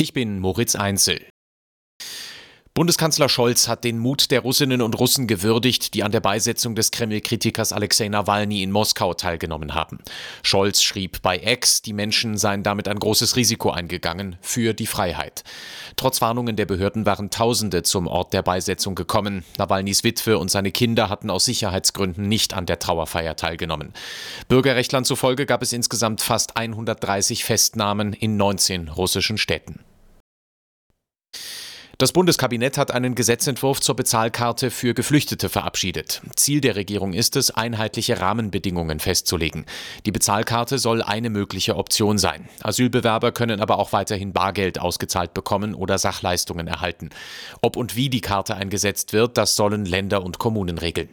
Ich bin Moritz Einzel. Bundeskanzler Scholz hat den Mut der Russinnen und Russen gewürdigt, die an der Beisetzung des Kreml-Kritikers Alexei Nawalny in Moskau teilgenommen haben. Scholz schrieb bei Ex, die Menschen seien damit ein großes Risiko eingegangen für die Freiheit. Trotz Warnungen der Behörden waren Tausende zum Ort der Beisetzung gekommen. Nawalnys Witwe und seine Kinder hatten aus Sicherheitsgründen nicht an der Trauerfeier teilgenommen. Bürgerrechtlern zufolge gab es insgesamt fast 130 Festnahmen in 19 russischen Städten. Das Bundeskabinett hat einen Gesetzentwurf zur Bezahlkarte für Geflüchtete verabschiedet. Ziel der Regierung ist es, einheitliche Rahmenbedingungen festzulegen. Die Bezahlkarte soll eine mögliche Option sein. Asylbewerber können aber auch weiterhin Bargeld ausgezahlt bekommen oder Sachleistungen erhalten. Ob und wie die Karte eingesetzt wird, das sollen Länder und Kommunen regeln.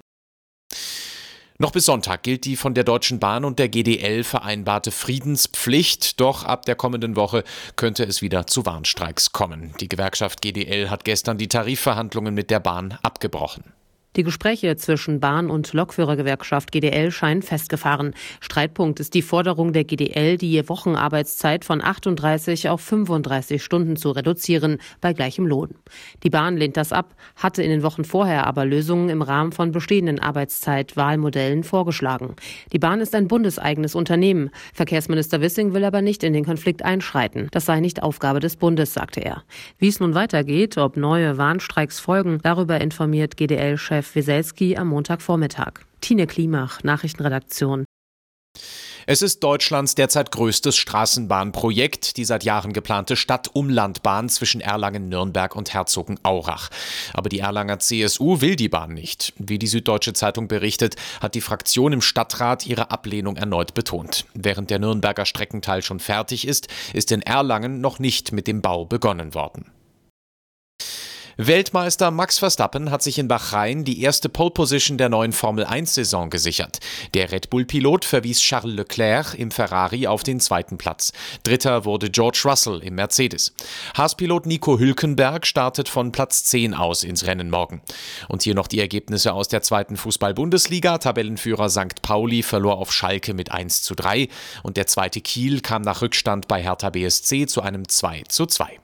Noch bis Sonntag gilt die von der Deutschen Bahn und der GDL vereinbarte Friedenspflicht, doch ab der kommenden Woche könnte es wieder zu Warnstreiks kommen. Die Gewerkschaft GDL hat gestern die Tarifverhandlungen mit der Bahn abgebrochen. Die Gespräche zwischen Bahn- und Lokführergewerkschaft GDL scheinen festgefahren. Streitpunkt ist die Forderung der GDL, die Wochenarbeitszeit von 38 auf 35 Stunden zu reduzieren, bei gleichem Lohn. Die Bahn lehnt das ab, hatte in den Wochen vorher aber Lösungen im Rahmen von bestehenden Arbeitszeitwahlmodellen vorgeschlagen. Die Bahn ist ein bundeseigenes Unternehmen. Verkehrsminister Wissing will aber nicht in den Konflikt einschreiten. Das sei nicht Aufgabe des Bundes, sagte er. Wie es nun weitergeht, ob neue Warnstreiks folgen, darüber informiert GDL-Chef Chef Wieselski am Montagvormittag. Tine Klimach, Nachrichtenredaktion. Es ist Deutschlands derzeit größtes Straßenbahnprojekt, die seit Jahren geplante Stadt-Umlandbahn zwischen Erlangen, Nürnberg und Herzogenaurach. Aber die Erlanger CSU will die Bahn nicht. Wie die Süddeutsche Zeitung berichtet, hat die Fraktion im Stadtrat ihre Ablehnung erneut betont. Während der Nürnberger Streckenteil schon fertig ist, ist in Erlangen noch nicht mit dem Bau begonnen worden. Weltmeister Max Verstappen hat sich in Bahrain die erste Pole Position der neuen Formel 1-Saison gesichert. Der Red Bull-Pilot verwies Charles Leclerc im Ferrari auf den zweiten Platz. Dritter wurde George Russell im Mercedes. Haas-Pilot Nico Hülkenberg startet von Platz 10 aus ins Rennen morgen. Und hier noch die Ergebnisse aus der zweiten Fußball-Bundesliga. Tabellenführer St. Pauli verlor auf Schalke mit 1 zu 3 und der zweite Kiel kam nach Rückstand bei Hertha BSC zu einem 2 zu 2.